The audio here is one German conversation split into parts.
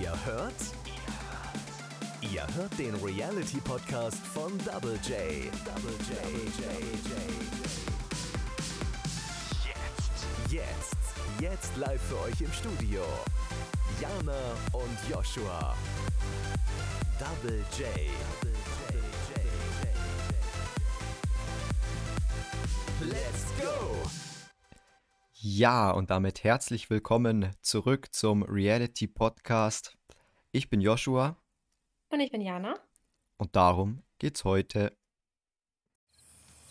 Ihr hört? Ihr hört den Reality Podcast von Double J. Double J. Jetzt. Jetzt. Jetzt live für euch im Studio. Jana und Joshua. Double J. Let's go! Ja, und damit herzlich willkommen zurück zum Reality Podcast. Ich bin Joshua Und ich bin Jana. und darum geht's heute.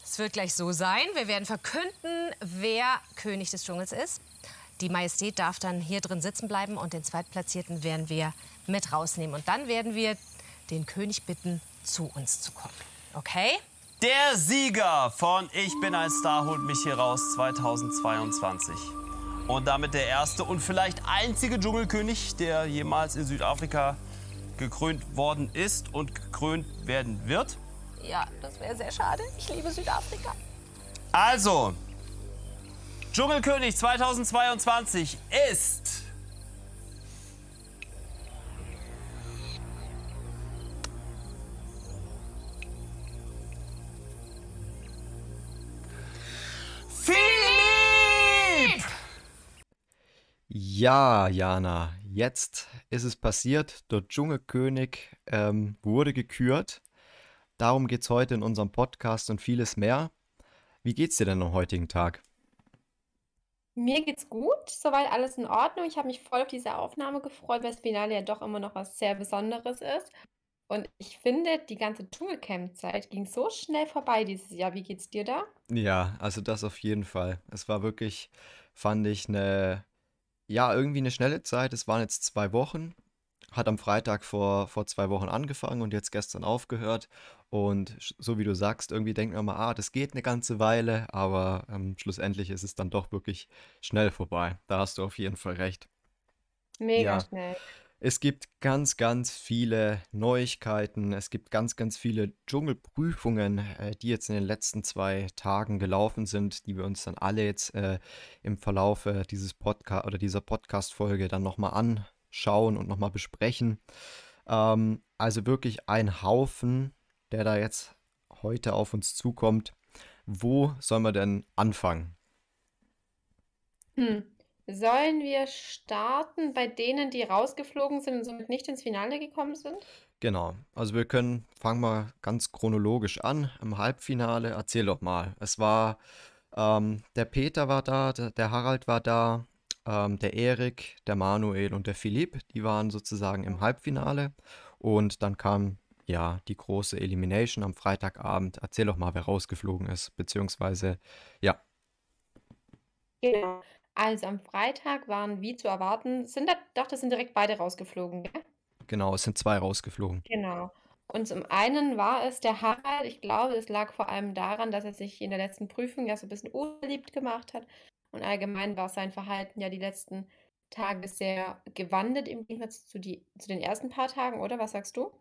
Es wird gleich so sein. Wir werden verkünden, wer König des Dschungels ist. Die Majestät darf dann hier drin sitzen bleiben und den Zweitplatzierten werden wir mit rausnehmen. Und dann werden wir den König bitten, zu uns zu kommen. Okay? Der Sieger von Ich bin ein Star holt mich hier raus 2022. Und damit der erste und vielleicht einzige Dschungelkönig, der jemals in Südafrika gekrönt worden ist und gekrönt werden wird. Ja, das wäre sehr schade. Ich liebe Südafrika. Also, Dschungelkönig 2022 ist. Ja, Jana, jetzt ist es passiert. Der Dschungelkönig ähm, wurde gekürt. Darum geht's heute in unserem Podcast und vieles mehr. Wie geht's dir denn am heutigen Tag? Mir geht's gut, soweit alles in Ordnung. Ich habe mich voll auf diese Aufnahme gefreut, weil das Finale ja doch immer noch was sehr Besonderes ist. Und ich finde, die ganze Dschungelcamp-Zeit ging so schnell vorbei dieses Jahr. Wie geht's dir da? Ja, also das auf jeden Fall. Es war wirklich, fand ich, eine, ja, irgendwie eine schnelle Zeit. Es waren jetzt zwei Wochen. Hat am Freitag vor, vor zwei Wochen angefangen und jetzt gestern aufgehört. Und so wie du sagst, irgendwie denkt man mal, ah, das geht eine ganze Weile, aber ähm, schlussendlich ist es dann doch wirklich schnell vorbei. Da hast du auf jeden Fall recht. Mega Ja. schnell. Es gibt ganz, ganz viele Neuigkeiten. Es gibt ganz, ganz viele Dschungelprüfungen, äh, die jetzt in den letzten zwei Tagen gelaufen sind, die wir uns dann alle jetzt äh, im Verlaufe dieses Podcast oder dieser Podcast-Folge dann nochmal anschauen und nochmal besprechen. Ähm, also wirklich ein Haufen, der da jetzt heute auf uns zukommt. Wo sollen wir denn anfangen? Hm. Sollen wir starten bei denen, die rausgeflogen sind und somit nicht ins Finale gekommen sind? Genau, also wir können, fangen wir ganz chronologisch an. Im Halbfinale, erzähl doch mal. Es war, ähm, der Peter war da, der, der Harald war da, ähm, der Erik, der Manuel und der Philipp, die waren sozusagen im Halbfinale. Und dann kam, ja, die große Elimination am Freitagabend. Erzähl doch mal, wer rausgeflogen ist, beziehungsweise, ja, Genau. Also am Freitag waren, wie zu erwarten, sind da, doch, das sind direkt beide rausgeflogen, gell? genau, es sind zwei rausgeflogen. Genau. Und zum einen war es der Harald, ich glaube, es lag vor allem daran, dass er sich in der letzten Prüfung ja so ein bisschen unbeliebt gemacht hat. Und allgemein war sein Verhalten ja die letzten Tage sehr gewandelt im Gegensatz zu, die, zu den ersten paar Tagen, oder? Was sagst du?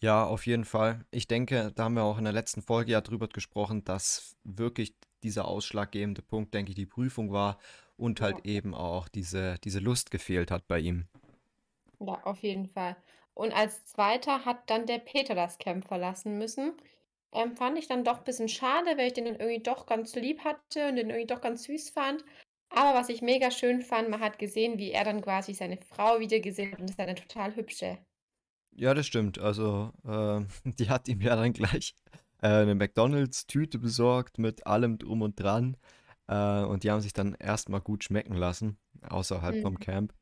Ja, auf jeden Fall. Ich denke, da haben wir auch in der letzten Folge ja drüber gesprochen, dass wirklich dieser ausschlaggebende Punkt, denke ich, die Prüfung war und halt Ja. eben auch diese, diese Lust gefehlt hat bei ihm. Ja, auf jeden Fall. Und als zweiter hat dann der Peter das Camp verlassen müssen. Ähm, fand ich dann doch ein bisschen schade, weil ich den dann irgendwie doch ganz lieb hatte und den irgendwie doch ganz süß fand. Aber was ich mega schön fand, man hat gesehen, wie er dann quasi seine Frau wieder gesehen hat und das ist eine total hübsche. Ja, das stimmt. Also, äh, die hat ihm ja dann gleich äh, eine McDonald's-Tüte besorgt mit allem drum und dran. Äh, und die haben sich dann erstmal gut schmecken lassen, außerhalb vom Mhm. Camp.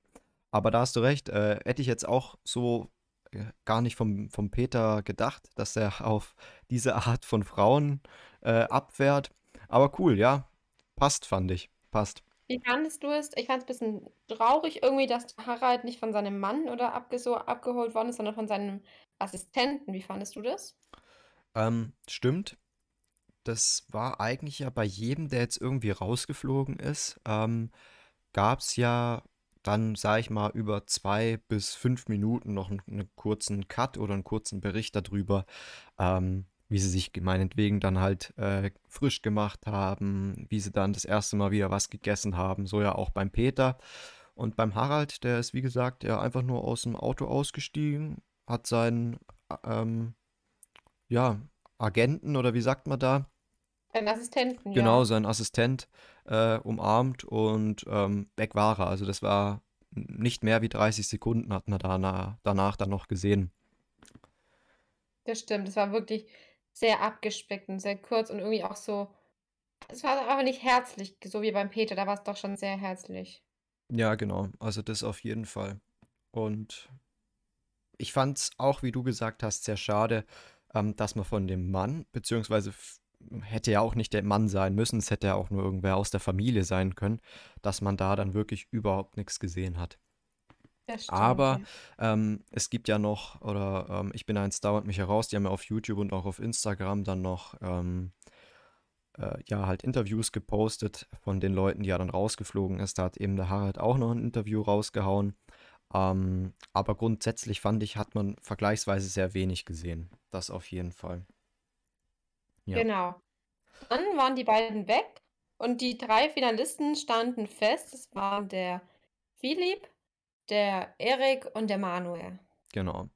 Aber da hast du recht, äh, hätte ich jetzt auch so äh, gar nicht vom, vom Peter gedacht, dass er auf diese Art von Frauen äh, abfährt. Aber cool, ja. Passt, fand ich. Passt. Wie fandest du es? Ich fand es ein bisschen traurig irgendwie, dass Harald nicht von seinem Mann oder abge so abgeholt worden ist, sondern von seinem Assistenten. Wie fandest du das? Ähm, stimmt. Das war eigentlich ja bei jedem, der jetzt irgendwie rausgeflogen ist, ähm, gab es ja dann, sag ich mal, über zwei bis fünf Minuten noch einen, einen kurzen Cut oder einen kurzen Bericht darüber, ähm, wie sie sich meinetwegen dann halt äh, frisch gemacht haben, wie sie dann das erste Mal wieder was gegessen haben, so ja auch beim Peter. Und beim Harald, der ist wie gesagt ja einfach nur aus dem Auto ausgestiegen, hat seinen ähm, ja, Agenten oder wie sagt man da? Einen Assistenten, Genau, ja. seinen Assistent äh, umarmt und ähm, weg war er. Also das war nicht mehr wie 30 Sekunden hat man danach, danach dann noch gesehen. Das stimmt. Es war wirklich sehr abgespeckt und sehr kurz und irgendwie auch so. Es war aber nicht herzlich, so wie beim Peter. Da war es doch schon sehr herzlich. Ja, genau. Also das auf jeden Fall. Und ich fand es auch, wie du gesagt hast, sehr schade, ähm, dass man von dem Mann, beziehungsweise hätte ja auch nicht der Mann sein müssen, es hätte ja auch nur irgendwer aus der Familie sein können, dass man da dann wirklich überhaupt nichts gesehen hat. Aber ähm, es gibt ja noch, oder ähm, ich bin eins dauert mich heraus, die haben ja auf YouTube und auch auf Instagram dann noch ähm, äh, ja halt Interviews gepostet von den Leuten, die ja dann rausgeflogen ist. Da hat eben der Harald auch noch ein Interview rausgehauen. Ähm, aber grundsätzlich fand ich, hat man vergleichsweise sehr wenig gesehen. Das auf jeden Fall. Ja, Genau. Dann waren die beiden weg und die drei Finalisten standen fest. Es waren der Philipp, der Erik und der Manuel. genau.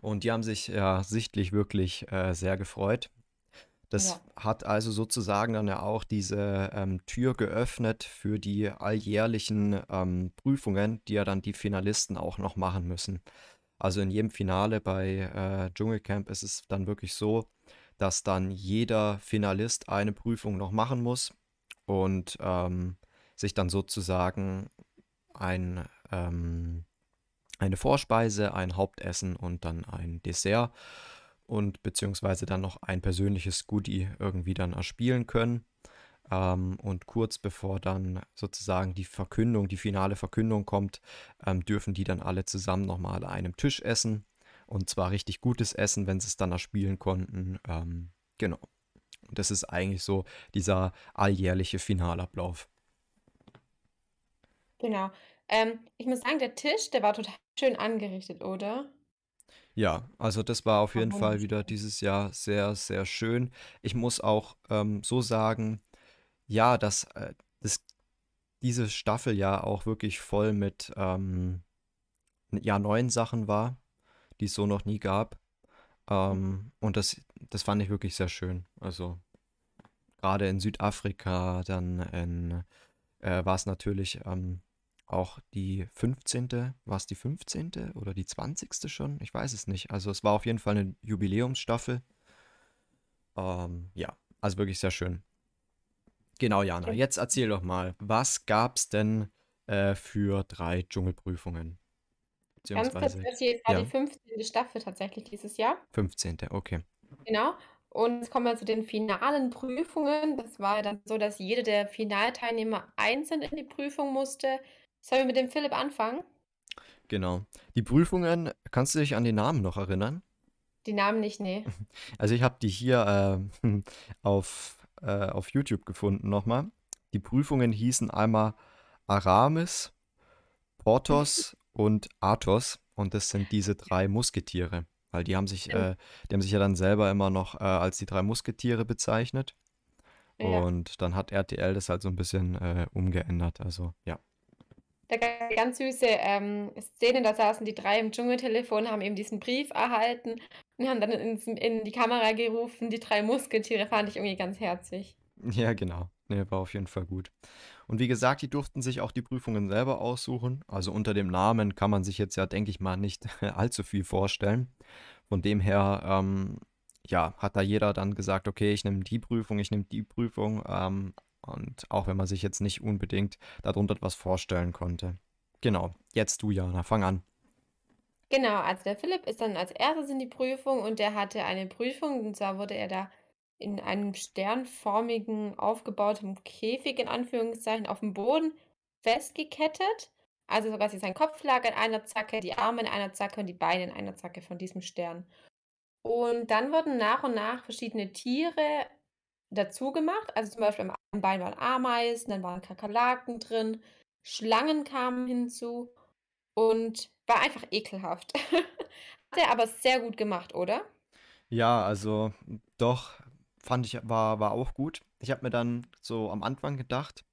Und die haben sich ja sichtlich wirklich äh, sehr gefreut. Das Ja. hat also sozusagen dann ja auch diese ähm, Tür geöffnet für die alljährlichen ähm, Prüfungen, die ja dann die Finalisten auch noch machen müssen. Also in jedem Finale bei äh, Dschungelcamp ist es dann wirklich so, dass dann jeder Finalist eine Prüfung noch machen muss und ähm, sich dann sozusagen ein, ähm, eine Vorspeise, ein Hauptessen und dann ein Dessert und beziehungsweise dann noch ein persönliches Goodie irgendwie dann erspielen können. Ähm, und kurz bevor dann sozusagen die Verkündung, die finale Verkündung kommt, ähm, dürfen die dann alle zusammen nochmal an einem Tisch essen. Und zwar richtig gutes Essen, wenn sie es dann erspielen konnten. Ähm, genau. Und das ist eigentlich so dieser alljährliche Finalablauf. Genau. Ähm, ich muss sagen, der Tisch, der war total schön angerichtet, oder? Ja, also das war auf jeden Fall wieder dieses Jahr sehr, sehr schön. Ich muss auch ähm, so sagen, ja, dass äh, das, diese Staffel ja auch wirklich voll mit ähm, ja, neuen Sachen war, die es so noch nie gab. Ähm, und das, das fand ich wirklich sehr schön. Also gerade in Südafrika, dann in, äh, war es natürlich ähm, auch die 15., war es die 15. oder die 20. schon? Ich weiß es nicht. Also es war auf jeden Fall eine Jubiläumsstaffel. Ähm, ja, also wirklich sehr schön. Genau, Jana, jetzt erzähl doch mal, was gab's denn äh, für drei Dschungelprüfungen? Ganz kurz, das hier war die ja, 15. Staffel tatsächlich dieses Jahr. 15. Okay. Genau. Und jetzt kommen wir zu den finalen Prüfungen. Das war ja dann so, dass jede der Finalteilnehmer einzeln in die Prüfung musste. Sollen wir mit dem Philipp anfangen? Genau. Die Prüfungen, kannst du dich an die Namen noch erinnern? Die Namen nicht, nee. Also ich habe die hier äh, auf, äh, auf YouTube gefunden nochmal. Die Prüfungen hießen einmal Aramis, Porthos und Athos. Und das sind diese drei Musketiere. Weil die haben sich, äh, die haben sich ja dann selber immer noch äh, als die drei Musketiere bezeichnet. Ja. Und dann hat RTL das halt so ein bisschen äh, umgeändert. Also ja. Da gab es ganz süße ähm, Szene, da saßen die drei im Dschungeltelefon, haben eben diesen Brief erhalten und haben dann ins, in die Kamera gerufen, die drei Musketiere, fand ich irgendwie ganz herzig. Ja, genau. Nee, war auf jeden Fall gut. Und wie gesagt, die durften sich auch die Prüfungen selber aussuchen. Also unter dem Namen kann man sich jetzt ja, denke ich mal, nicht allzu viel vorstellen. Von dem her, ähm, ja, hat da jeder dann gesagt, okay, ich nehme die Prüfung, ich nehme die Prüfung. Ähm, und auch wenn man sich jetzt nicht unbedingt darunter was vorstellen konnte. Genau, jetzt du, Jana, fang an. Genau, also der Philipp ist dann als erstes in die Prüfung und der hatte eine Prüfung, und zwar wurde er da in einem sternförmigen, aufgebauten Käfig in Anführungszeichen auf dem Boden festgekettet. Also so quasi sein Kopf lag in einer Zacke, die Arme in einer Zacke und die Beine in einer Zacke von diesem Stern. Und dann wurden nach und nach verschiedene Tiere dazu gemacht. Also zum Beispiel am Bein waren Ameisen, dann waren Kakerlaken drin, Schlangen kamen hinzu und war einfach ekelhaft. Hat er aber sehr gut gemacht, oder? Ja, also doch, fand ich, war, war auch gut. Ich habe mir dann so am Anfang gedacht,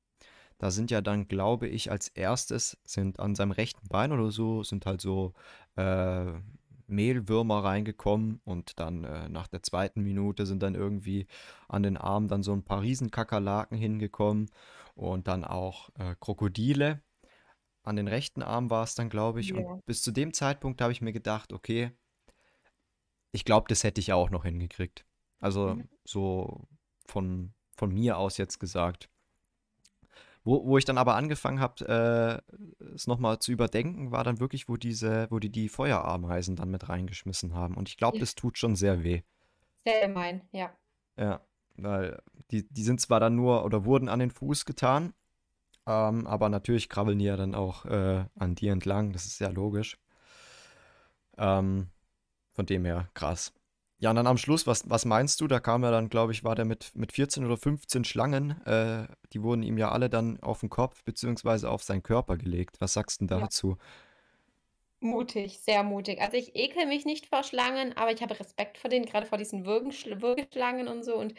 Da sind ja dann, glaube ich, als erstes sind an seinem rechten Bein oder so, sind halt so äh, Mehlwürmer reingekommen und dann äh, nach der zweiten Minute sind dann irgendwie an den Armen dann so ein paar Riesenkakerlaken hingekommen und dann auch äh, Krokodile. An den rechten Arm war es dann, glaube ich. Ja. Und bis zu dem Zeitpunkt habe ich mir gedacht, okay, ich glaube, das hätte ich auch noch hingekriegt. Also Mhm. so von, von mir aus jetzt gesagt. Wo, wo ich dann aber angefangen habe, äh, es nochmal zu überdenken, war dann wirklich, wo diese, wo die die Feuerameisen dann mit reingeschmissen haben. Und ich glaube, Ja. das tut schon sehr weh. Sehr gemein, ja. Ja, weil die, die sind zwar dann nur oder wurden an den Fuß getan, ähm, aber natürlich krabbeln die ja dann auch äh, an dir entlang. Das ist ja logisch. Ähm, von dem her krass. Ja, und dann am Schluss, was, was meinst du? Da kam er dann, glaube ich, war der mit, mit 14 oder 15 Schlangen. Äh, die wurden ihm ja alle dann auf den Kopf beziehungsweise auf seinen Körper gelegt. Was sagst du denn Ja. dazu? Mutig, sehr mutig. Also, ich ekel mich nicht vor Schlangen, aber ich habe Respekt vor denen, gerade vor diesen Würgenschl Würgeschlangen und so und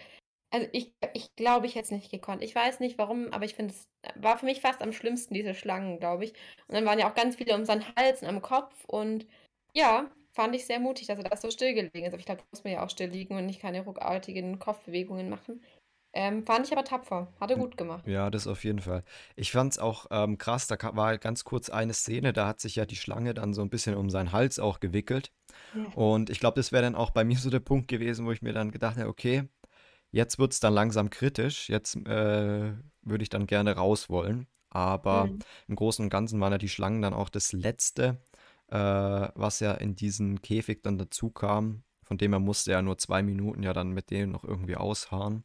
also, ich ich glaube, ich hätte es nicht gekonnt. Ich weiß nicht warum, aber ich finde es war für mich fast am schlimmsten, diese Schlangen, glaube ich. Und dann waren ja auch ganz viele um seinen Hals und am Kopf und ja, fand ich sehr mutig, dass er da so still gelegen ist. Aber ich glaube, da muss man ja auch still liegen und nicht keine ruckartigen Kopfbewegungen machen. Ähm, fand ich aber tapfer. Hat er Hm, gut gemacht. Ja, das auf jeden Fall. Ich fand es auch ähm, krass, da war ganz kurz eine Szene, da hat sich ja die Schlange dann so ein bisschen um seinen Hals auch gewickelt. Ja. Und ich glaube, das wäre dann auch bei mir so der Punkt gewesen, wo ich mir dann gedacht habe, okay, jetzt wird es dann langsam kritisch, jetzt äh, würde ich dann gerne raus wollen. Aber Mhm. im Großen und Ganzen waren ja die Schlangen dann auch das Letzte, äh, was ja in diesen Käfig dann dazu kam. Von dem her musste er nur zwei Minuten ja dann mit denen noch irgendwie ausharren.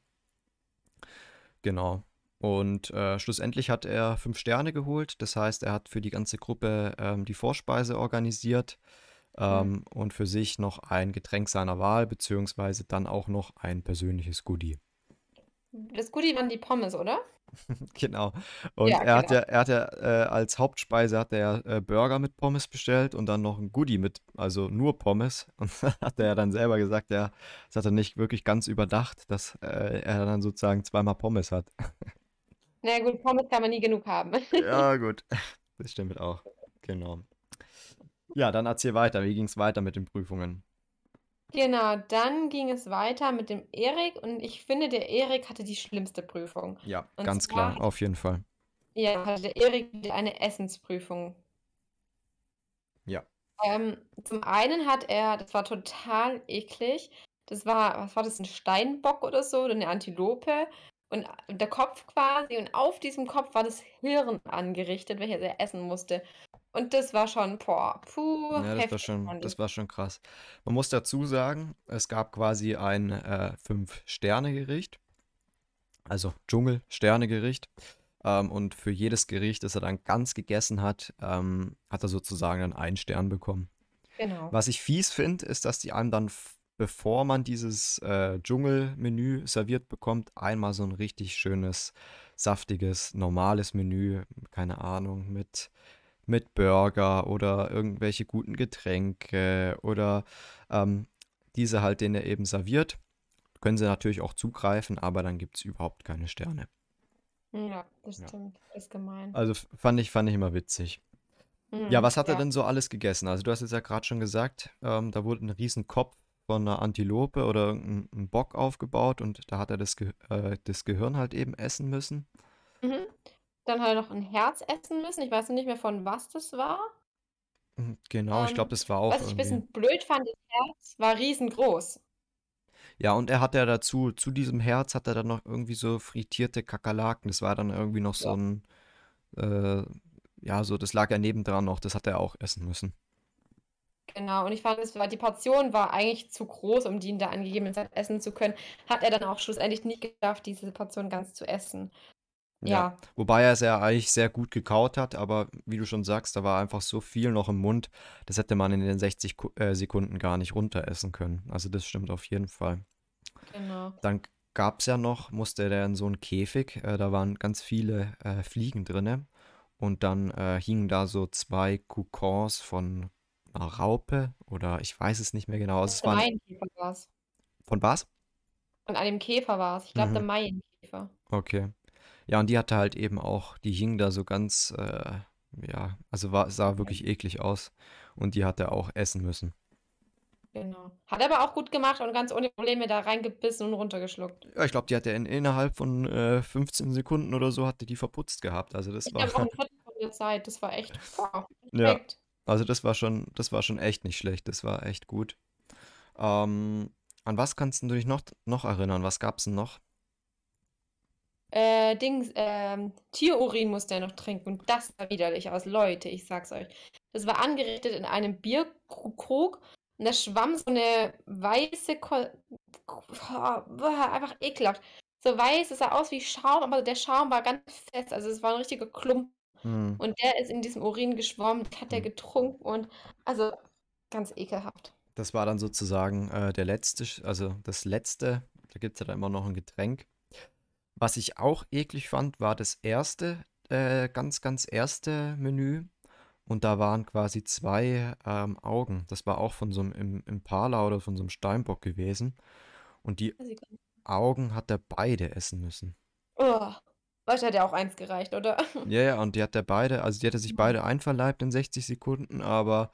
Genau. Und äh, schlussendlich hat er fünf Sterne geholt. Das heißt, er hat für die ganze Gruppe ähm, die Vorspeise organisiert Mhm. ähm, und für sich noch ein Getränk seiner Wahl, beziehungsweise dann auch noch ein persönliches Goodie. Das Goodie waren die Pommes, oder? Genau. Und Ja, er hat genau. ja, er hat ja äh, als Hauptspeise hat er äh, Burger mit Pommes bestellt und dann noch ein Goodie mit, also nur Pommes. Und da hat er ja dann selber gesagt, ja, das hat er nicht wirklich ganz überdacht, dass äh, er dann sozusagen zweimal Pommes hat. Na gut, Pommes kann man nie genug haben. Ja, gut. Das stimmt auch. Genau. Ja, dann erzähl weiter. Wie ging es weiter mit den Prüfungen? Genau, dann ging es weiter mit dem Erik und ich finde, der Erik hatte die schlimmste Prüfung. Ja, Und ganz zwar klar, auf jeden Fall. ja, hatte der Erik eine Essensprüfung. Ja. Ähm, zum einen hat er, das war total eklig, das war, was war das, ein Steinbock oder so, oder eine Antilope und der Kopf quasi und auf diesem Kopf war das Hirn angerichtet, welches er essen musste. Und das war schon, boah, puh, Ja, das war schon, das war schon krass. Man muss dazu sagen, es gab quasi ein äh, Fünf-Sterne-Gericht, also Dschungel-Sterne-Gericht. Ähm, und für jedes Gericht, das er dann ganz gegessen hat, ähm, hat er sozusagen dann einen Stern bekommen. Genau. Was ich fies finde, ist, dass die einem dann, bevor man dieses äh, Dschungelmenü serviert bekommt, einmal so ein richtig schönes, saftiges, normales Menü, keine Ahnung, mit, mit Burger oder irgendwelche guten Getränke oder ähm, diese halt, den er eben serviert. Können sie natürlich auch zugreifen, aber dann gibt es überhaupt keine Sterne. Ja, das Ja. stimmt. Ist gemein. Also fand ich, fand ich immer witzig. Ja, Mhm, was hat er ja. denn so alles gegessen? Also du hast jetzt ja gerade schon gesagt, ähm, da wurde ein riesen Kopf von einer Antilope oder ein, ein Bock aufgebaut und da hat er das, Ge äh, das Gehirn halt eben essen müssen. Mhm. Dann hat er noch ein Herz essen müssen. Ich weiß nicht mehr, von was das war. Mhm, Genau, ich glaube, Ähm, das war auch was ich ein bisschen blöd fand, das Herz war riesengroß. Ja, und er hat ja dazu, zu diesem Herz hat er dann noch irgendwie so frittierte Kakerlaken. Das war dann irgendwie noch so Ja. ein, äh, ja, so, das lag ja nebendran noch, das hat er auch essen müssen. Genau, und ich fand, es war, die Portion war eigentlich zu groß, um die in der angegebenen Zeit essen zu können. Hat er dann auch schlussendlich nicht geschafft, diese Portion ganz zu essen. Ja, wobei er es ja eigentlich sehr gut gekaut hat, aber wie du schon sagst, da war einfach so viel noch im Mund, das hätte man in den 60 Ku- äh, Sekunden gar nicht runteressen können. Also das stimmt auf jeden Fall. genau. Dann gab es ja noch, musste der in so einen Käfig, äh, da waren ganz viele äh, Fliegen drinne und dann äh, hingen da so zwei Kokons von einer Raupe oder ich weiß es nicht mehr genau. Also es Der waren Maienkäfer war es. von was? Von einem Käfer war es. Ich glaube, der Mhm. Maienkäfer. Okay. Ja, und die hatte halt eben auch, die hing da so ganz, äh, ja, also war, sah wirklich eklig aus. Und die hat er auch essen müssen. Genau. Hat er aber auch gut gemacht und ganz ohne Probleme da reingebissen und runtergeschluckt. Ja, ich glaube, die hat er in, innerhalb von äh, 15 Sekunden oder so hatte die verputzt gehabt. Also das Ich war, auch ein Viertel von der Zeit. Das war echt wow, ja, also das war schon, das war schon echt nicht schlecht. Das war echt gut. Ähm, an was kannst du dich noch, noch erinnern? Was gab's denn noch? Äh, Dings, ähm, Tierurin musste er noch trinken und das sah widerlich aus. Leute, ich sag's euch. Das war angerichtet in einem Bierkrug und da schwamm so eine weiße, Ko boah, einfach ekelhaft. So weiß, es sah aus wie Schaum, aber der Schaum war ganz fest. Also es war ein richtiger Klumpen. Hm, Und der ist in diesem Urin geschwommen, hat er hm. getrunken und also ganz ekelhaft. Das war dann sozusagen äh, der letzte, also das letzte. Da gibt es ja dann immer noch ein Getränk. Was ich auch eklig fand, war das erste, äh, ganz, ganz erste Menü. Und da waren quasi zwei ähm, Augen. Das war auch von so einem Im- Impala oder von so einem Steinbock gewesen. Und die. Augen hat er beide essen müssen. Oh, heute hat ja auch eins gereicht, oder? Ja, ja, und die hat er beide, also die hat er sich beide einverleibt in 60 Sekunden, aber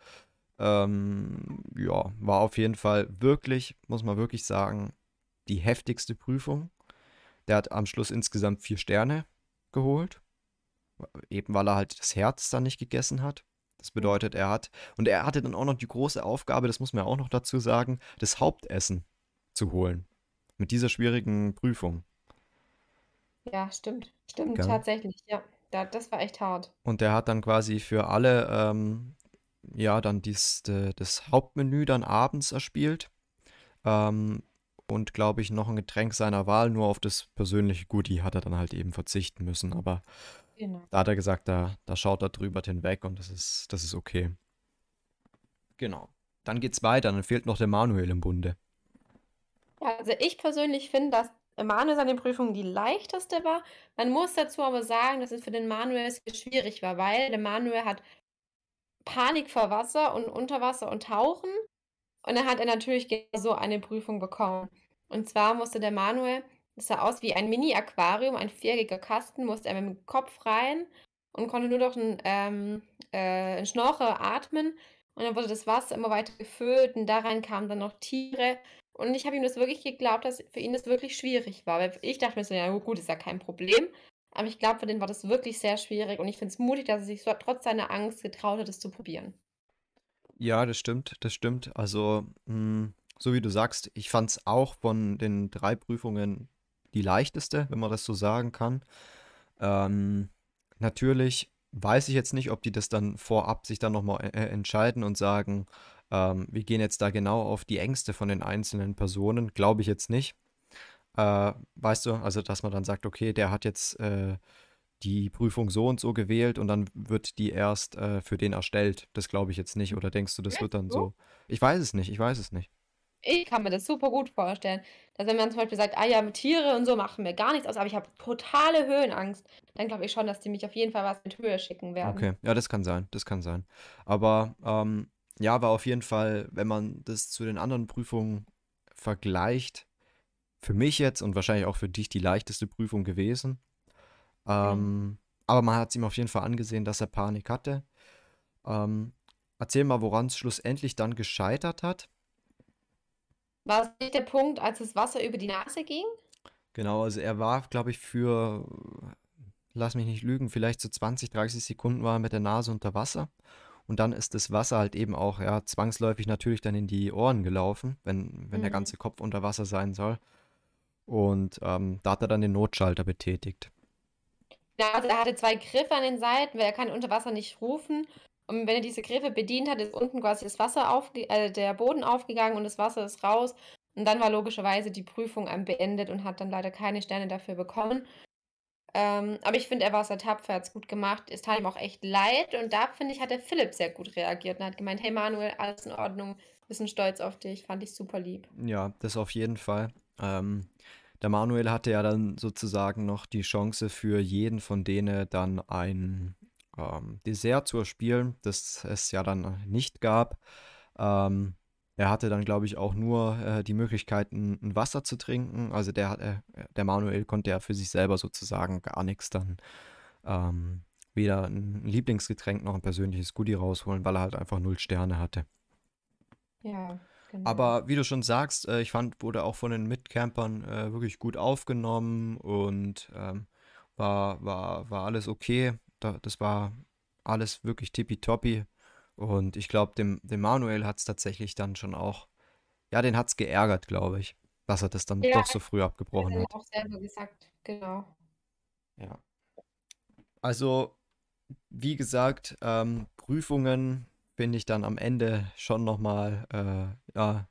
ähm, ja, war auf jeden Fall wirklich, muss man wirklich sagen, die heftigste Prüfung. Der hat am Schluss insgesamt vier Sterne geholt, eben weil er halt das Herz dann nicht gegessen hat. Das bedeutet, er hat, und er hatte dann auch noch die große Aufgabe, das muss man ja auch noch dazu sagen, das Hauptessen zu holen. Mit dieser schwierigen Prüfung. Ja, stimmt. Stimmt, Gell? tatsächlich. Ja, da, das war echt hart. Und der hat dann quasi für alle, ähm, ja, dann dies, de, das Hauptmenü dann abends erspielt. Ähm, und glaube ich, noch ein Getränk seiner Wahl, nur auf das persönliche Goodie hat er dann halt eben verzichten müssen. Aber Genau. da hat er gesagt, da, da schaut er drüber hinweg und das ist, das ist okay. Genau. Dann geht's weiter, dann fehlt noch der Manuel im Bunde. Ja, also ich persönlich finde, dass Manuel seine Prüfung die leichteste war. Man muss dazu aber sagen, dass es für den Manuel sehr schwierig war, weil der Manuel hat Panik vor Wasser und Unterwasser und Tauchen. Und dann hat er natürlich genau so eine Prüfung bekommen. Und zwar musste der Manuel, das sah aus wie ein Mini-Aquarium, ein viereckiger Kasten, musste er mit dem Kopf rein und konnte nur durch einen, ähm, äh, einen Schnorcher atmen. Und dann wurde das Wasser immer weiter gefüllt und da rein kamen dann noch Tiere. Und ich habe ihm das wirklich geglaubt, dass für ihn das wirklich schwierig war. Weil ich dachte mir so, ja gut, ist ja kein Problem. Aber ich glaube, für den war das wirklich sehr schwierig. Und ich finde es mutig, dass er sich so, trotz seiner Angst getraut hat, es zu probieren. Ja, das stimmt, das stimmt. Also, mh, so wie du sagst, ich fand es auch von den drei Prüfungen die leichteste, wenn man das so sagen kann. Ähm, natürlich weiß ich jetzt nicht, ob die das dann vorab sich dann nochmal äh, entscheiden und sagen, ähm, wir gehen jetzt da genau auf die Ängste von den einzelnen Personen. Glaube ich jetzt nicht. Äh, weißt du, also dass man dann sagt, okay, der hat jetzt äh, die Prüfung so und so gewählt und dann wird die erst äh, für den erstellt. Das glaube ich jetzt nicht. Oder denkst du, das wird dann so? Ich weiß es nicht, ich weiß es nicht. Ich kann mir das super gut vorstellen, dass wenn man zum Beispiel sagt, ah ja, mit Tiere und so machen wir gar nichts aus, aber ich habe totale Höhenangst, dann glaube ich schon, dass die mich auf jeden Fall was mit Höhe schicken werden. Okay, ja, das kann sein, das kann sein. Aber ähm, ja, war auf jeden Fall, wenn man das zu den anderen Prüfungen vergleicht, für mich jetzt und wahrscheinlich auch für dich die leichteste Prüfung gewesen. Ähm, aber man hat es ihm auf jeden Fall angesehen, dass er Panik hatte. Ähm, erzähl mal, woran es schlussendlich dann gescheitert hat. War es nicht der Punkt, als das Wasser über die Nase ging? Genau, also er war, glaube ich, für, lass mich nicht lügen, vielleicht so 20, 30 Sekunden war er mit der Nase unter Wasser. Und dann ist das Wasser halt eben auch, ja, zwangsläufig natürlich dann in die Ohren gelaufen, wenn, wenn der Mhm. ganze Kopf unter Wasser sein soll. Und ähm, da hat er dann den Notschalter betätigt. Ja, also er hatte zwei Griffe an den Seiten, weil er kann unter Wasser nicht rufen. Und wenn er diese Griffe bedient hat, ist unten quasi das Wasser aufge äh, der Boden aufgegangen und das Wasser ist raus. Und dann war logischerweise die Prüfung beendet und hat dann leider keine Sterne dafür bekommen. Ähm, aber ich finde, er war sehr tapfer, hat es gut gemacht. Es tat ihm auch echt leid. Und da, finde ich, hat der Philipp sehr gut reagiert und hat gemeint, hey Manuel, alles in Ordnung, bisschen stolz auf dich, fand ich super lieb. Ja, das auf jeden Fall. Ähm, der Manuel hatte ja dann sozusagen noch die Chance für jeden von denen dann ein ähm, Dessert zu erspielen, das es ja dann nicht gab. Ähm, er hatte dann, glaube ich, auch nur äh, die Möglichkeit, ein, ein, Wasser zu trinken. Also der, äh, der Manuel konnte ja für sich selber sozusagen gar nichts dann ähm, weder ein Lieblingsgetränk noch ein persönliches Goodie rausholen, weil er halt einfach null Sterne hatte. Ja, genau. Aber wie du schon sagst, äh, ich fand, wurde auch von den Mitcampern äh, wirklich gut aufgenommen und ähm, war, war, war alles okay. Da, das war alles wirklich tippitoppi. Und ich glaube, dem, dem Manuel hat es tatsächlich dann schon auch, ja, den hat es geärgert, glaube ich, dass er das dann Ja, doch so früh abgebrochen hat hat. er auch selber gesagt, genau. Ja. Also, wie gesagt, ähm, Prüfungen finde ich dann am Ende schon nochmal, äh, ja,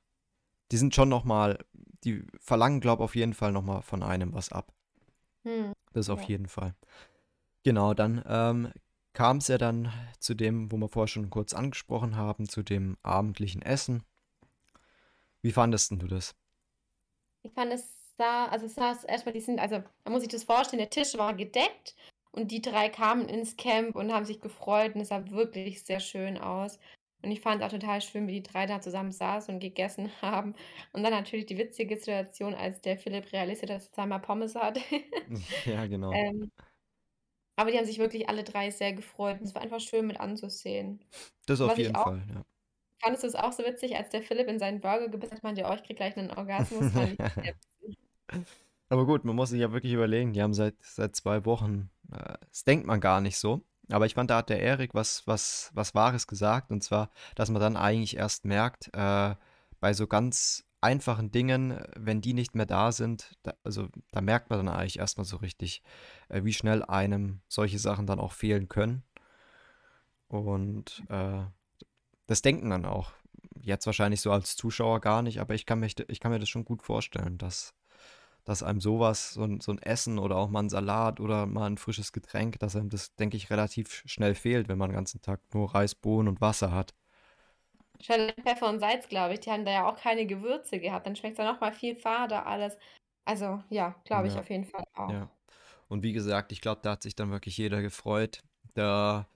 die sind schon nochmal, die verlangen, glaube ich, auf jeden Fall nochmal von einem was ab. Hm, Das auf ja. jeden Fall. Genau, dann ähm, kam es ja dann zu dem, wo wir vorher schon kurz angesprochen haben, zu dem abendlichen Essen. Wie fandest denn du das? Ich fand es sah, also es sah erstmal, die sind, also man muss sich das vorstellen, der Tisch war gedeckt und die drei kamen ins Camp und haben sich gefreut und es sah wirklich sehr schön aus. Und ich fand auch total schön, wie die drei da zusammen saßen und gegessen haben. Und dann natürlich die witzige Situation, als der Philipp realisiert, dass er zweimal Pommes hat. Ja, genau. Ähm, aber die haben sich wirklich alle drei sehr gefreut und es war einfach schön mit anzusehen. Das auf was jeden Fall, ja. fandest du es auch so witzig, als der Philipp in seinen Burger gebissen hat, meinte, oh, ich krieg gleich einen Orgasmus. Aber gut, man muss sich ja wirklich überlegen, die haben seit, seit zwei Wochen, äh, das denkt man gar nicht so. Aber ich fand, da hat der Erik was, was, was Wahres gesagt. Und zwar, dass man dann eigentlich erst merkt, äh, bei so ganz einfachen Dingen, wenn die nicht mehr da sind, da, also da merkt man dann eigentlich erstmal so richtig, äh, wie schnell einem solche Sachen dann auch fehlen können. Und äh, das denken dann auch. Jetzt wahrscheinlich so als Zuschauer gar nicht, aber ich kann, mich, ich kann mir das schon gut vorstellen, dass dass einem sowas, so ein, so ein Essen oder auch mal ein Salat oder mal ein frisches Getränk, dass einem das, denke ich, relativ schnell fehlt, wenn man den ganzen Tag nur Reis, Bohnen und Wasser hat. Schon Pfeffer und Salz, glaube ich, die haben da ja auch keine Gewürze gehabt. Dann schmeckt es ja noch mal viel fader alles. Also ja, glaube ich Ja, auf jeden Fall auch. ja. Und wie gesagt, ich glaube, da hat sich dann wirklich jeder gefreut. Der,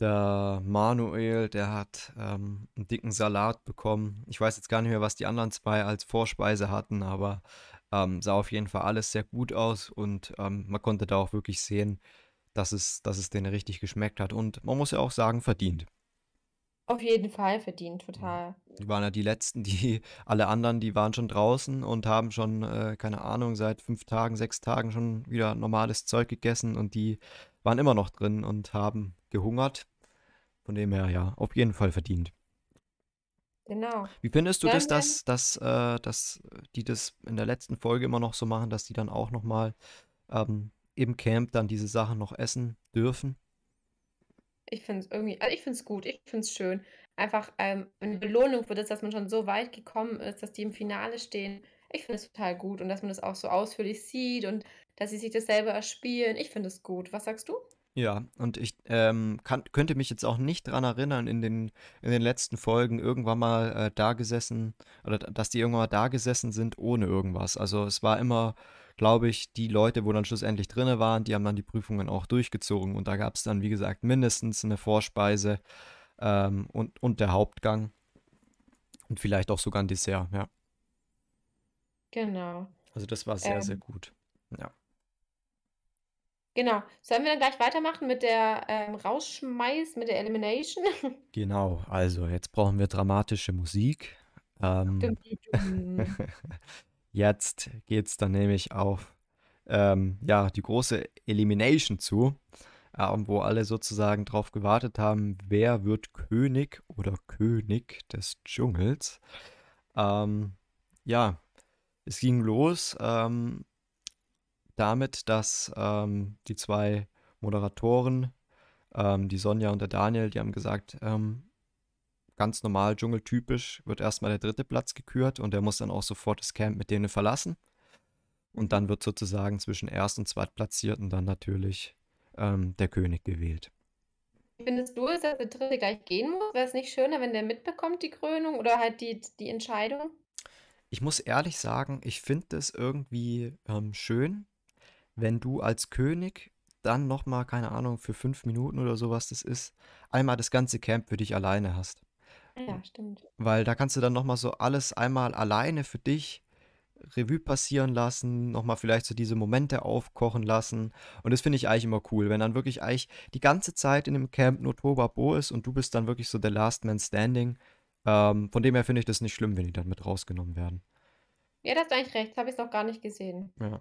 der Manuel, der hat ähm, einen dicken Salat bekommen. Ich weiß jetzt gar nicht mehr, was die anderen zwei als Vorspeise hatten, aber ähm, sah auf jeden Fall alles sehr gut aus und ähm, man konnte da auch wirklich sehen, dass es, dass es denen richtig geschmeckt hat. Und man muss ja auch sagen, verdient. Auf jeden Fall verdient, total. Die waren ja die Letzten, die alle anderen, die waren schon draußen und haben schon, äh, keine Ahnung, seit fünf Tagen, sechs Tagen schon wieder normales Zeug gegessen und die waren immer noch drin und haben gehungert. Von dem her, ja, auf jeden Fall verdient. Genau. Wie findest du das, Sollen wir dass, dass, äh, dass die das in der letzten Folge immer noch so machen, dass die dann auch nochmal ähm, im Camp dann diese Sachen noch essen dürfen? Ich finde es irgendwie, also ich finde es gut, ich finde es schön. Einfach ähm, eine Belohnung für das, dass man schon so weit gekommen ist, dass die im Finale stehen. Ich finde es total gut und dass man das auch so ausführlich sieht und dass sie sich das selber erspielen. Ich finde es gut. Was sagst du? Ja, und ich ähm, kann, könnte mich jetzt auch nicht dran erinnern, in den, in den letzten Folgen irgendwann mal äh, da gesessen, oder d- dass die irgendwann mal da gesessen sind ohne irgendwas. Also es war immer, glaube ich, die Leute, wo dann schlussendlich drinne waren, die haben dann die Prüfungen auch durchgezogen. Und da gab es dann, wie gesagt, mindestens eine Vorspeise ähm, und, und der Hauptgang und vielleicht auch sogar ein Dessert, ja. Genau. Also das war sehr, sehr Ähm, gut. Ja. Genau. Sollen wir dann gleich weitermachen mit der ähm, Rausschmeiß, mit der Elimination? Genau, also jetzt brauchen wir dramatische Musik. Ähm, Dum, dum, dum. Jetzt geht's dann nämlich auf ähm, ja, die große Elimination zu, ähm, wo alle sozusagen drauf gewartet haben, wer wird König oder König des Dschungels. Ähm, ja, es ging los ähm, damit, dass ähm, die zwei Moderatoren, ähm, die Sonja und der Daniel, die haben gesagt, ähm, ganz normal, dschungeltypisch, wird erstmal der dritte Platz gekürt und der muss dann auch sofort das Camp mit denen verlassen. Und dann wird sozusagen zwischen Erst- und Zweitplatzierten dann natürlich ähm, der König gewählt. Findest du es, dass der Dritte gleich gehen muss? Wäre es nicht schöner, wenn der mitbekommt, die Krönung oder halt die, die Entscheidung? Ich muss ehrlich sagen, ich finde es irgendwie ähm, schön, wenn du als König dann nochmal, keine Ahnung, für fünf Minuten oder sowas das ist, einmal das ganze Camp für dich alleine hast. Ja, stimmt. Weil da kannst du dann nochmal so alles einmal alleine für dich Revue passieren lassen, nochmal vielleicht so diese Momente aufkochen lassen. Und das finde ich eigentlich immer cool, wenn dann wirklich eigentlich die ganze Zeit in dem Camp nur Tobabo ist und du bist dann wirklich so der Last Man Standing. Ähm, von dem her finde ich das nicht schlimm, wenn die dann mit rausgenommen werden. Ja, da hast du eigentlich recht. Habe ich noch gar nicht gesehen. Ja,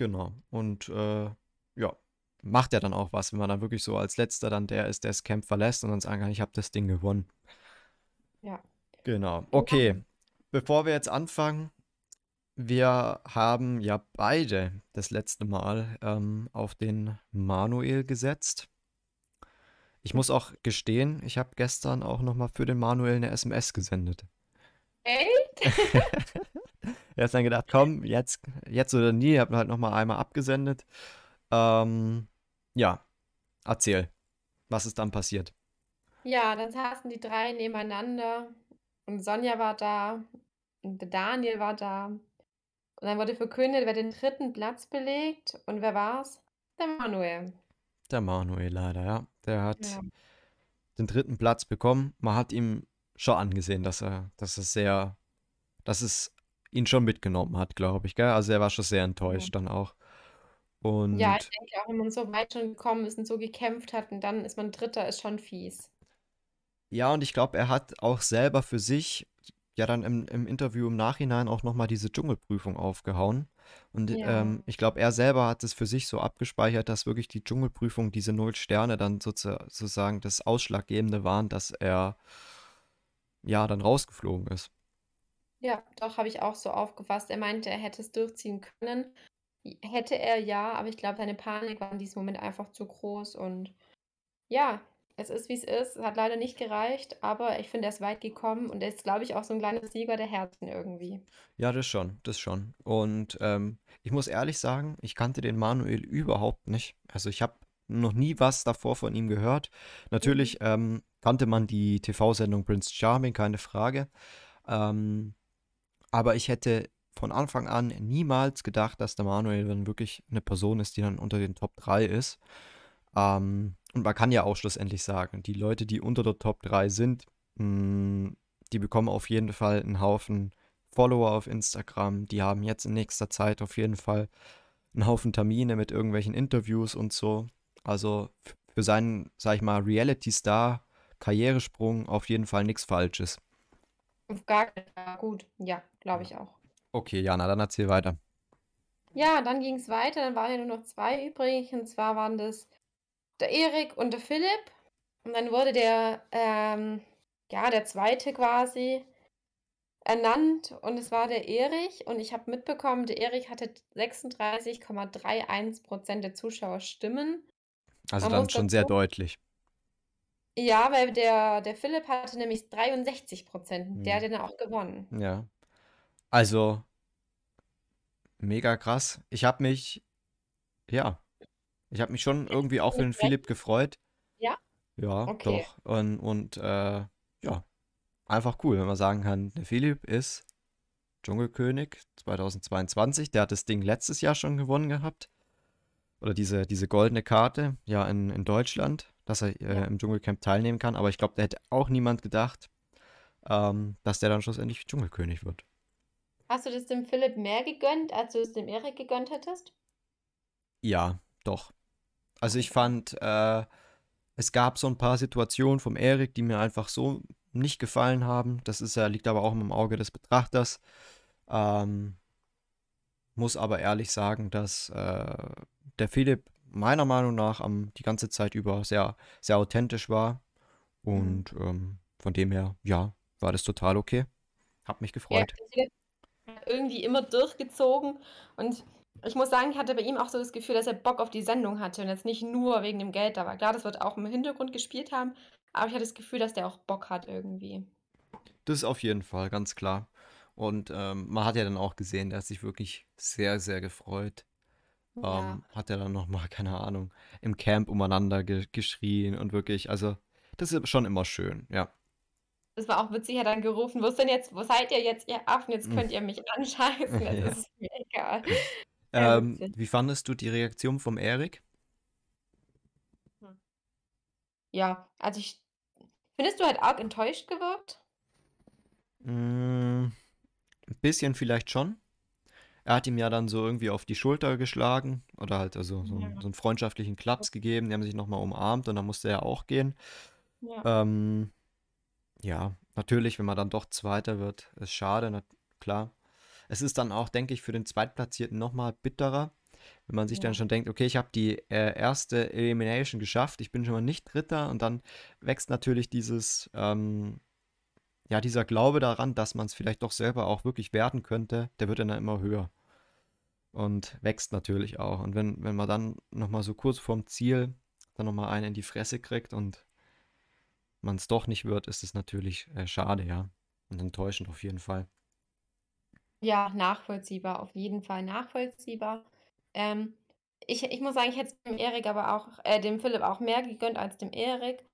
genau. Und äh, ja, macht ja dann auch was, wenn man dann wirklich so als letzter dann der ist, der das Camp verlässt und dann sagen kann, ich habe das Ding gewonnen. Ja. Genau. Okay. Bevor wir jetzt anfangen, wir haben ja beide das letzte Mal ähm, auf den Manuel gesetzt. Ich muss auch gestehen, ich habe gestern auch nochmal für den Manuel eine SMS gesendet. Echt? Er hat dann gedacht, komm, jetzt, jetzt oder nie, habe halt nochmal einmal abgesendet. Ähm, ja, erzähl, was ist dann passiert? Ja, dann saßen die drei nebeneinander und Sonja war da und der Daniel war da. Und dann wurde verkündet, wer den dritten Platz belegt. Und wer war's? Der Manuel. Der Manuel leider, ja. Der hat Ja. den dritten Platz bekommen. Man hat ihm schon angesehen, dass er, dass es sehr, dass es ihn schon mitgenommen hat, glaube ich, gell? Also er war schon sehr enttäuscht dann auch. Ja, Und ich denke auch, wenn man so weit schon gekommen ist und so gekämpft hat und dann ist man Dritter, ist schon fies. ja, und ich glaube, er hat auch selber für sich ja dann im, im Interview im Nachhinein auch nochmal diese Dschungelprüfung aufgehauen. Und Ja. ähm, ich glaube, er selber hat es für sich so abgespeichert, dass wirklich die Dschungelprüfung, diese null Sterne dann sozu- sozusagen das Ausschlaggebende waren, dass er ja dann rausgeflogen ist. Ja, doch, habe ich auch so aufgefasst. Er meinte, er hätte es durchziehen können. Hätte er ja, aber ich glaube, seine Panik war in diesem Moment einfach zu groß. Und ja, es ist, wie es ist. Es hat leider nicht gereicht, aber ich finde, er ist weit gekommen und er ist, glaube ich, auch so ein kleiner Sieger der Herzen irgendwie. Ja, das schon, das schon. Und ähm, ich muss ehrlich sagen, ich kannte den Manuel überhaupt nicht. Also ich habe noch nie was davor von ihm gehört. Natürlich ähm, kannte man die TV-Sendung Prince Charming, keine Frage. Ähm, aber ich hätte von Anfang an niemals gedacht, dass der Manuel dann wirklich eine Person ist, die dann unter den Top 3 ist. Ähm, und man kann ja auch schlussendlich sagen, die Leute, die unter der Top 3 sind, mh, die bekommen auf jeden Fall einen Haufen Follower auf Instagram. Die haben jetzt in nächster Zeit auf jeden Fall einen Haufen Termine mit irgendwelchen Interviews und so. Also für seinen, sag ich mal, Reality-Star, Karrieresprung auf jeden Fall nichts Falsches. Auf gar Fall. Gut, ja, glaube ich auch. Okay, Jana, dann erzähl weiter. Ja, dann ging es weiter. Dann waren ja nur noch zwei übrig. Und zwar waren das der Erik und der Philipp. Und dann wurde der, ähm, ja, der zweite quasi ernannt. Und es war der Erich. Und ich habe mitbekommen, der Erich hatte 36,31% der Zuschauer Stimmen. Also Man dann schon sehr dazu- deutlich. Ja, weil der, der Philipp hatte nämlich 63%. Der Hm. hat den auch gewonnen. Ja. Also mega krass. Ich habe mich, ja, ich habe mich schon irgendwie auch für den Philipp gefreut. Ja? Ja, Okay. doch. Und, und äh, ja, einfach cool, wenn man sagen kann, der Philipp ist Dschungelkönig 2022. Der hat das Ding letztes Jahr schon gewonnen gehabt. Oder diese, diese goldene Karte, ja, in, in Deutschland, dass er äh, Ja. im Dschungelcamp teilnehmen kann. Aber ich glaube, da hätte auch niemand gedacht, ähm, dass der dann schlussendlich Dschungelkönig wird. Hast du das dem Philipp mehr gegönnt, als du es dem Erik gegönnt hättest? Ja, doch. Also ich fand, äh, es gab so ein paar Situationen vom Erik, die mir einfach so nicht gefallen haben. Das ist liegt aber auch im Auge des Betrachters. Ähm, muss aber ehrlich sagen, dass äh, der Philipp meiner Meinung nach am, die ganze Zeit über sehr, sehr authentisch war. Und ähm, von dem her, ja, war das total okay. Hab mich Ja, gefreut. Philipp hat irgendwie immer durchgezogen. Und ich muss sagen, ich hatte bei ihm auch so das Gefühl, dass er Bock auf die Sendung hatte und jetzt nicht nur wegen dem Geld da war. Klar, das wird auch im Hintergrund gespielt haben, aber ich hatte das Gefühl, dass der auch Bock hat irgendwie. Das ist auf jeden Fall, ganz klar. Und ähm, man hat ja dann auch gesehen, der hat sich wirklich sehr, sehr gefreut. Ja. Ähm, hat er dann nochmal, keine Ahnung, im Camp umeinander ge geschrien und wirklich, also das ist schon immer schön, ja. Das war auch witzig, er dann gerufen, wo ist denn jetzt, wo seid ihr jetzt, ihr Affen, jetzt Mhm. könnt ihr mich anscheißen, jetzt Ja. ist mir egal. Ähm, wie fandest du die Reaktion vom Erik? Ja, also ich, findest du, hat arg enttäuscht gewirkt? Mm, ein bisschen vielleicht schon. Er hat ihm ja dann so irgendwie auf die Schulter geschlagen oder halt also so, einen, Ja. so einen freundschaftlichen Klaps gegeben. Die haben sich nochmal umarmt und dann musste er auch gehen. Ja. Ähm, ja, natürlich, wenn man dann doch Zweiter wird, ist schade, na, klar. Es ist dann auch, denke ich, für den Zweitplatzierten nochmal bitterer, wenn man sich dann Ja. schon denkt, okay, ich habe die äh, erste Elimination geschafft, ich bin schon mal nicht Dritter und dann wächst natürlich dieses, ähm, ja, dieser Glaube daran, dass man es vielleicht doch selber auch wirklich werden könnte, der wird dann immer höher und wächst natürlich auch. Und wenn, wenn man dann nochmal so kurz vorm Ziel dann nochmal einen in die Fresse kriegt und man es doch nicht wird, ist es natürlich äh, schade, ja. Und enttäuschend auf jeden Fall. Ja, nachvollziehbar, auf jeden Fall nachvollziehbar. Ähm, ich, ich muss sagen, ich hätte es dem Erik aber auch, äh, dem Philipp auch mehr gegönnt als dem Erik.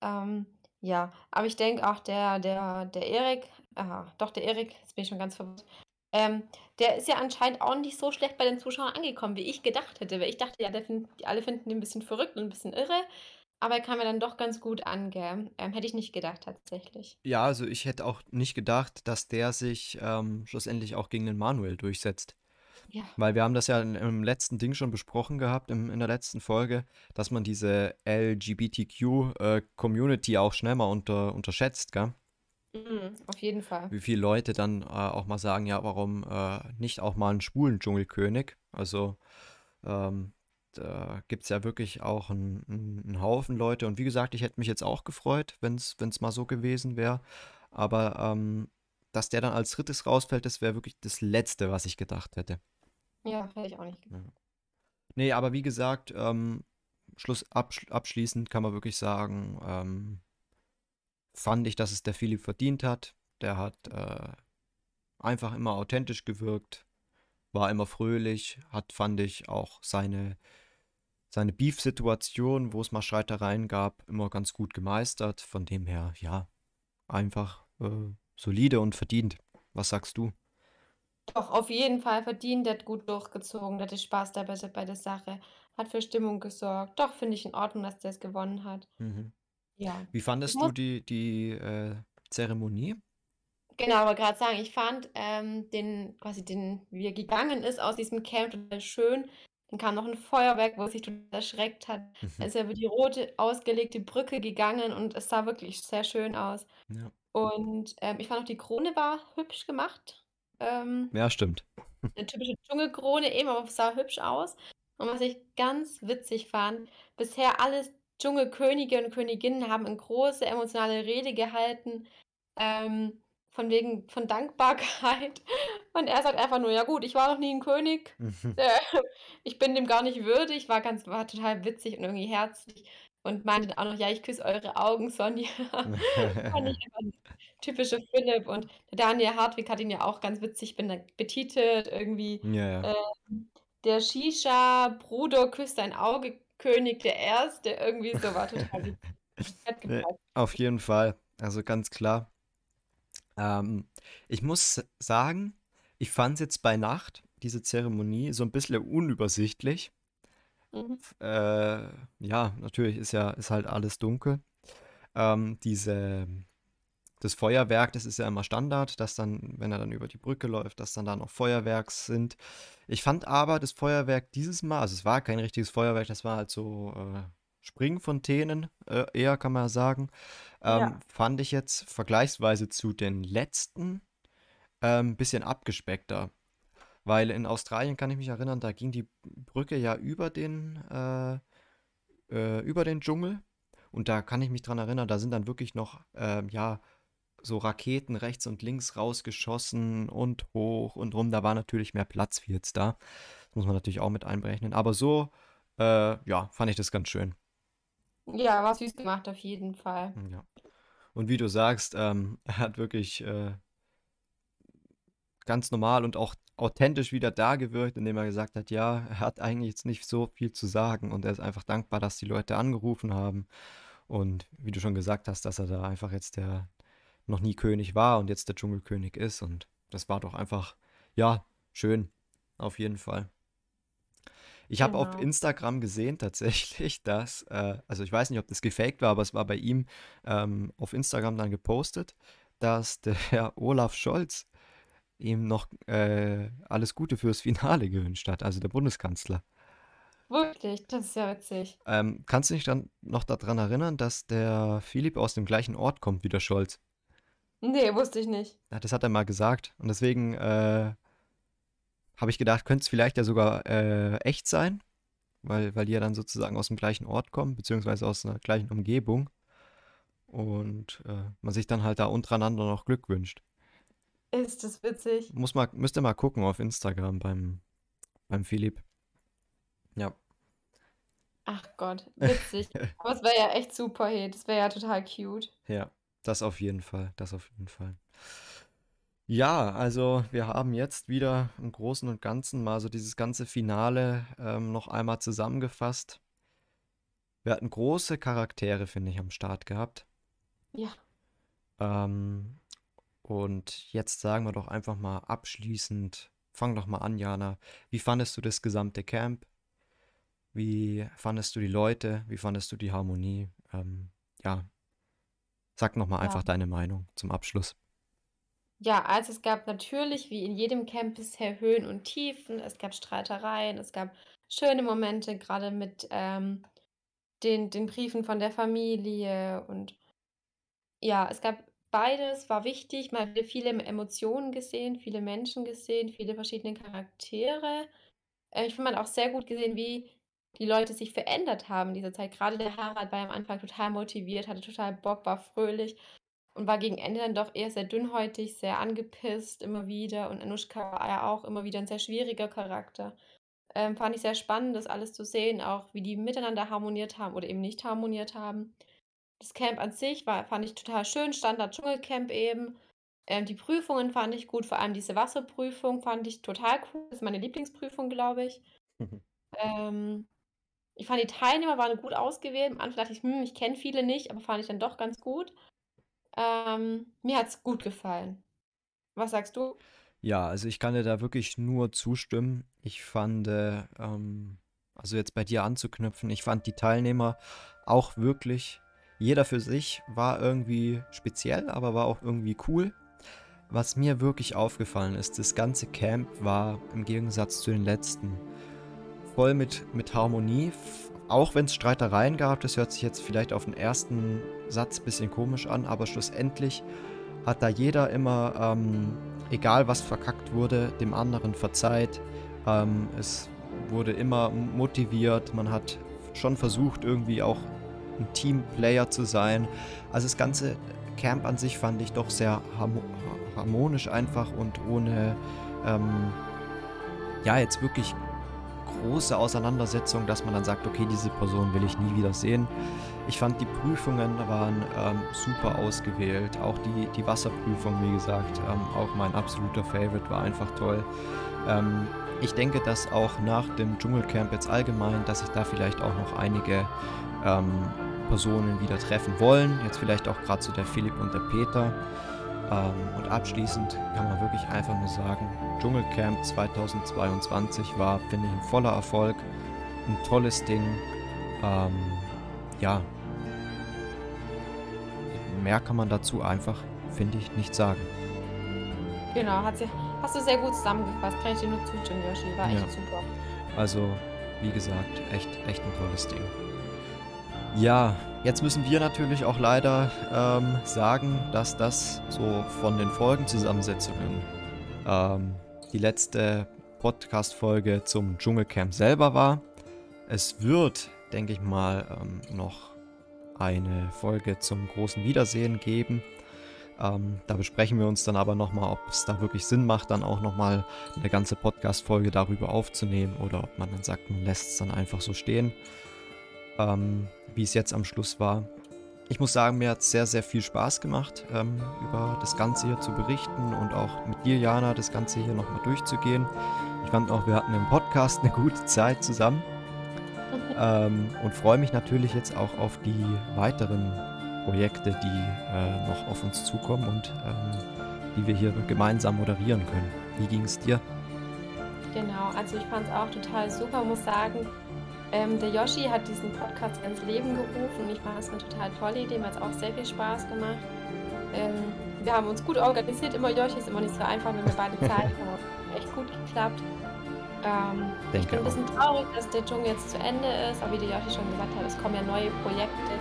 Ähm, ja, aber ich denke auch, der, der, der Erik, aha, doch, der Erik, jetzt bin ich schon ganz verwirrt, ähm, der ist ja anscheinend auch nicht so schlecht bei den Zuschauern angekommen, wie ich gedacht hätte. Weil ich dachte ja, der find, die alle finden den ein bisschen verrückt und ein bisschen irre. Aber er kam mir dann doch ganz gut an, gell? Ähm, hätte ich nicht gedacht, tatsächlich. Ja, also ich hätte auch nicht gedacht, dass der sich ähm, schlussendlich auch gegen den Manuel durchsetzt. Ja. Weil wir haben das ja in, im letzten Ding schon besprochen gehabt, im, in der letzten Folge, dass man diese LGBTQ-Community auch schnell mal unter, unterschätzt, gell? Mhm, auf jeden Fall. Wie viele Leute dann äh, auch mal sagen, ja, warum äh, nicht auch mal einen schwulen Dschungelkönig? Also ähm, da gibt es ja wirklich auch einen, einen, einen Haufen Leute. Und wie gesagt, ich hätte mich jetzt auch gefreut, wenn es mal so gewesen wäre. Aber ähm, dass der dann als drittes rausfällt, das wäre wirklich das Letzte, was ich gedacht hätte. Ja, hätte ich auch nicht gedacht. Nee, aber wie gesagt, ähm, Schluss absch abschließend kann man wirklich sagen, ähm, fand ich, dass es der Philipp verdient hat. Der hat äh, einfach immer authentisch gewirkt, war immer fröhlich, hat, fand ich, auch seine, seine Beef-Situation, wo es mal Streitereien gab, immer ganz gut gemeistert. Von dem her, ja, einfach äh, solide und verdient. Was sagst du? Doch, auf jeden Fall verdient, der hat gut durchgezogen, der hatte Spaß dabei bei der Sache, hat für Stimmung gesorgt. Doch, finde ich in Ordnung, dass der es gewonnen hat. Mhm. Ja. Wie fandest du die, die äh, Zeremonie? genau, aber gerade sagen, ich fand ähm, den, quasi den, wie er gegangen ist aus diesem Camp, total schön. Dann kam noch ein Feuerwerk, wo er sich total erschreckt hat. Mhm. Ist er über die rote ausgelegte Brücke gegangen und es sah wirklich sehr schön aus. Ja. Und ähm, ich fand auch die Krone war hübsch gemacht. Ähm, Ja, stimmt. eine typische Dschungelkrone eben, aber es sah hübsch aus. Und was ich ganz witzig fand, bisher alle Dschungelkönige und Königinnen haben eine große emotionale Rede gehalten, ähm, von wegen von Dankbarkeit. Und er sagt einfach nur, ja gut, ich war noch nie ein König, äh, ich bin dem gar nicht würdig, war ganz, war total witzig und irgendwie herzlich und meinte dann auch noch, ja, ich küsse eure Augen, Sonja. Fand ich einfach typische Philipp und der Daniel Hartwig hat ihn ja auch ganz witzig betitelt, irgendwie. Ja, ja. Ähm, der Shisha-Bruder küsst ein Auge, König der Erste, irgendwie so war total witzig. Auf jeden Fall. Also ganz klar. Ähm, ich muss sagen, ich fand es jetzt bei Nacht, diese Zeremonie, so ein bisschen unübersichtlich. Mhm. Äh, ja, natürlich ist ja, ist halt alles dunkel. Ähm, diese, das Feuerwerk, das ist ja immer Standard, dass dann, wenn er dann über die Brücke läuft, dass dann da noch Feuerwerks sind. Ich fand aber das Feuerwerk dieses Mal, also es war kein richtiges Feuerwerk, das war halt so äh, Springfontänen, äh, eher kann man sagen, ähm, Ja. fand ich jetzt vergleichsweise zu den letzten ein ähm, bisschen abgespeckter. Weil in Australien kann ich mich erinnern, da ging die Brücke ja über den, äh, äh, über den Dschungel. Und da kann ich mich dran erinnern, da sind dann wirklich noch, ähm, ja, so Raketen rechts und links rausgeschossen und hoch und rum. Da war natürlich mehr Platz wie jetzt da. Das muss man natürlich auch mit einberechnen. Aber so, äh, ja, fand ich das ganz schön. Ja, war süß gemacht, auf jeden Fall. Ja. Und wie du sagst, ähm, hat wirklich äh, ganz normal und auch authentisch wieder da gewirkt, indem er gesagt hat, ja, er hat eigentlich jetzt nicht so viel zu sagen und er ist einfach dankbar, dass die Leute angerufen haben. Und wie du schon gesagt hast, dass er da einfach jetzt der noch nie König war und jetzt der Dschungelkönig ist. Und das war doch einfach, ja, schön. Auf jeden Fall. Ich habe auf Genau. Instagram gesehen tatsächlich, dass, äh, also ich weiß nicht, ob das gefaked war, aber es war bei ihm ähm, auf Instagram dann gepostet, dass der Herr Olaf Scholz ihm noch äh, alles Gute fürs Finale gewünscht hat, also der Bundeskanzler. Wirklich, das ist ja witzig. Ähm, kannst du dich dann noch daran erinnern, dass der Philipp aus dem gleichen Ort kommt wie der Scholz? Nee, wusste ich nicht. Ja, das hat er mal gesagt. Und deswegen äh, habe ich gedacht, könnte es vielleicht ja sogar äh, echt sein, weil, weil die ja dann sozusagen aus dem gleichen Ort kommen, beziehungsweise aus einer gleichen Umgebung. Und äh, man sich dann halt da untereinander noch Glück wünscht. Ist das witzig? Muss mal, müsst ihr mal gucken auf Instagram beim, beim Philipp. Ja. Ach Gott, witzig. Aber es wäre ja echt super, hey. Das wäre ja total cute. Ja, das auf jeden Fall. Das auf jeden Fall. Ja, also wir haben jetzt wieder im Großen und Ganzen mal so dieses ganze Finale ähm, noch einmal zusammengefasst. Wir hatten große Charaktere, finde ich, am Start gehabt. Ja. Ähm, und jetzt sagen wir doch einfach mal abschließend, fang doch mal an, Jana. Wie fandest du das gesamte Camp? Wie fandest du die Leute? Wie fandest du die Harmonie? Ähm, ja, sag noch mal Ja. einfach deine Meinung zum Abschluss. Ja, also es gab natürlich, wie in jedem Camp bisher, Höhen und Tiefen. Es gab Streitereien, es gab schöne Momente, gerade mit ähm, den, den Briefen von der Familie. Und ja, es gab beides, war wichtig. Man hat viele Emotionen gesehen, viele Menschen gesehen, viele verschiedene Charaktere. Äh, ich finde, man hat auch sehr gut gesehen, wie die Leute sich verändert haben in dieser Zeit. Gerade der Harald war am Anfang total motiviert, hatte total Bock, war fröhlich und war gegen Ende dann doch eher sehr dünnhäutig, sehr angepisst immer wieder. Und Anushka war ja auch immer wieder ein sehr schwieriger Charakter. Ähm, fand ich sehr spannend, das alles zu sehen, auch wie die miteinander harmoniert haben oder eben nicht harmoniert haben. Das Camp an sich war, fand ich total schön, Standard-Dschungelcamp eben. Ähm, die Prüfungen fand ich gut, vor allem diese Wasserprüfung fand ich total cool. Das ist meine Lieblingsprüfung, glaube ich. Ähm, ich fand die Teilnehmer waren gut ausgewählt. Am Anfang dachte ich, hm, ich kenne viele nicht, aber fand ich dann doch ganz gut. Ähm, mir hat es gut gefallen. Was sagst du? Ja, also ich kann dir da wirklich nur zustimmen. Ich fand, äh, ähm, also jetzt bei dir anzuknüpfen, ich fand die Teilnehmer auch wirklich, jeder für sich war irgendwie speziell, aber war auch irgendwie cool. Was mir wirklich aufgefallen ist, das ganze Camp war im Gegensatz zu den letzten voll mit, mit Harmonie. Auch wenn es Streitereien gab, das hört sich jetzt vielleicht auf den ersten Satz ein bisschen komisch an, aber schlussendlich hat da jeder immer, ähm, egal was verkackt wurde, dem anderen verzeiht. Ähm, es wurde immer motiviert, man hat schon versucht, irgendwie auch ein Teamplayer zu sein. Also das ganze Camp an sich fand ich doch sehr harmo harmonisch einfach und ohne, ähm, ja, jetzt wirklich große Auseinandersetzung, dass man dann sagt, okay, diese Person will ich nie wieder sehen. Ich fand die Prüfungen waren ähm, super ausgewählt. Auch die, die Wasserprüfung, wie gesagt, ähm, auch mein absoluter Favorite, war einfach toll. Ähm, ich denke, dass auch nach dem Dschungelcamp jetzt allgemein, dass sich da vielleicht auch noch einige ähm, Personen wieder treffen wollen. Jetzt vielleicht auch gerade so der Philipp und der Peter. Ähm, und abschließend kann man wirklich einfach nur sagen, Dschungelcamp 2022 war, finde ich, ein voller Erfolg. Ein tolles Ding. Ähm, ja. Mehr kann man dazu einfach, finde ich, nicht sagen. Genau, hat sie, hast du sehr gut zusammengefasst. Kann ich dir nur zustimmen, Yoshi. War echt Ja. super. Also, wie gesagt, echt, echt ein tolles Ding. Ja, jetzt müssen wir natürlich auch leider ähm, sagen, dass das so von den Folgenzusammensetzungen ähm, die letzte Podcast-Folge zum Dschungelcamp selber war. Es wird, denke ich mal, ähm, noch eine Folge zum großen Wiedersehen geben. Ähm, da besprechen wir uns dann aber nochmal, ob es da wirklich Sinn macht, dann auch nochmal eine ganze Podcast-Folge darüber aufzunehmen oder ob man dann sagt, man lässt es dann einfach so stehen, ähm, wie es jetzt am Schluss war. Ich muss sagen, mir hat es sehr, sehr viel Spaß gemacht, ähm, über das Ganze hier zu berichten und auch mit dir, Jana, das Ganze hier nochmal durchzugehen. Ich fand auch, wir hatten im Podcast eine gute Zeit zusammen ähm, und freue mich natürlich jetzt auch auf die weiteren Projekte, die äh, noch auf uns zukommen und ähm, die wir hier gemeinsam moderieren können. Wie ging es dir? Genau, also ich fand es auch total super, muss sagen. Ähm, der Yoshi hat diesen Podcast ins Leben gerufen und ich fand es eine total tolle Idee, mir hat es auch sehr viel Spaß gemacht. Ähm, wir haben uns gut organisiert, immer Joshi ist immer nicht so einfach, wenn wir beide Zeit haben. Echt gut geklappt. Ähm, ich bin ein bisschen traurig, dass der Dschungel jetzt zu Ende ist, aber wie der Joshi schon gesagt hat, es kommen ja neue Projekte.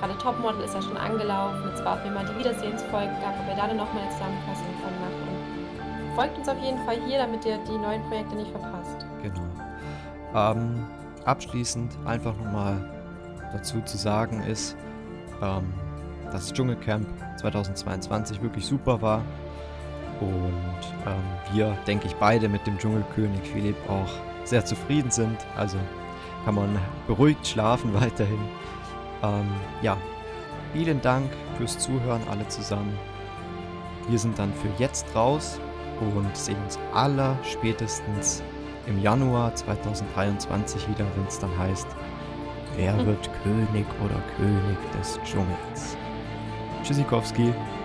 Gerade Topmodel ist ja schon angelaufen. Jetzt warten wir mal die Wiedersehensfolge ab, ob wir da dann nochmal eine Zusammenfassung von machen. Folgt uns auf jeden Fall hier, damit ihr die neuen Projekte nicht verpasst. Genau. Ähm, abschließend einfach nochmal dazu zu sagen ist, ähm, dass das Dschungelcamp 2022 wirklich super war. Und ähm, wir, denke ich, beide mit dem Dschungelkönig Philipp auch sehr zufrieden sind. Also kann man beruhigt schlafen weiterhin. Ähm, ja, vielen Dank fürs Zuhören alle zusammen. Wir sind dann für jetzt raus und sehen uns aller spätestens im Januar 2023 wieder, wenn es dann heißt, wer Hm. wird König oder König des Dschungels. Tschüssikowski. Tschüss!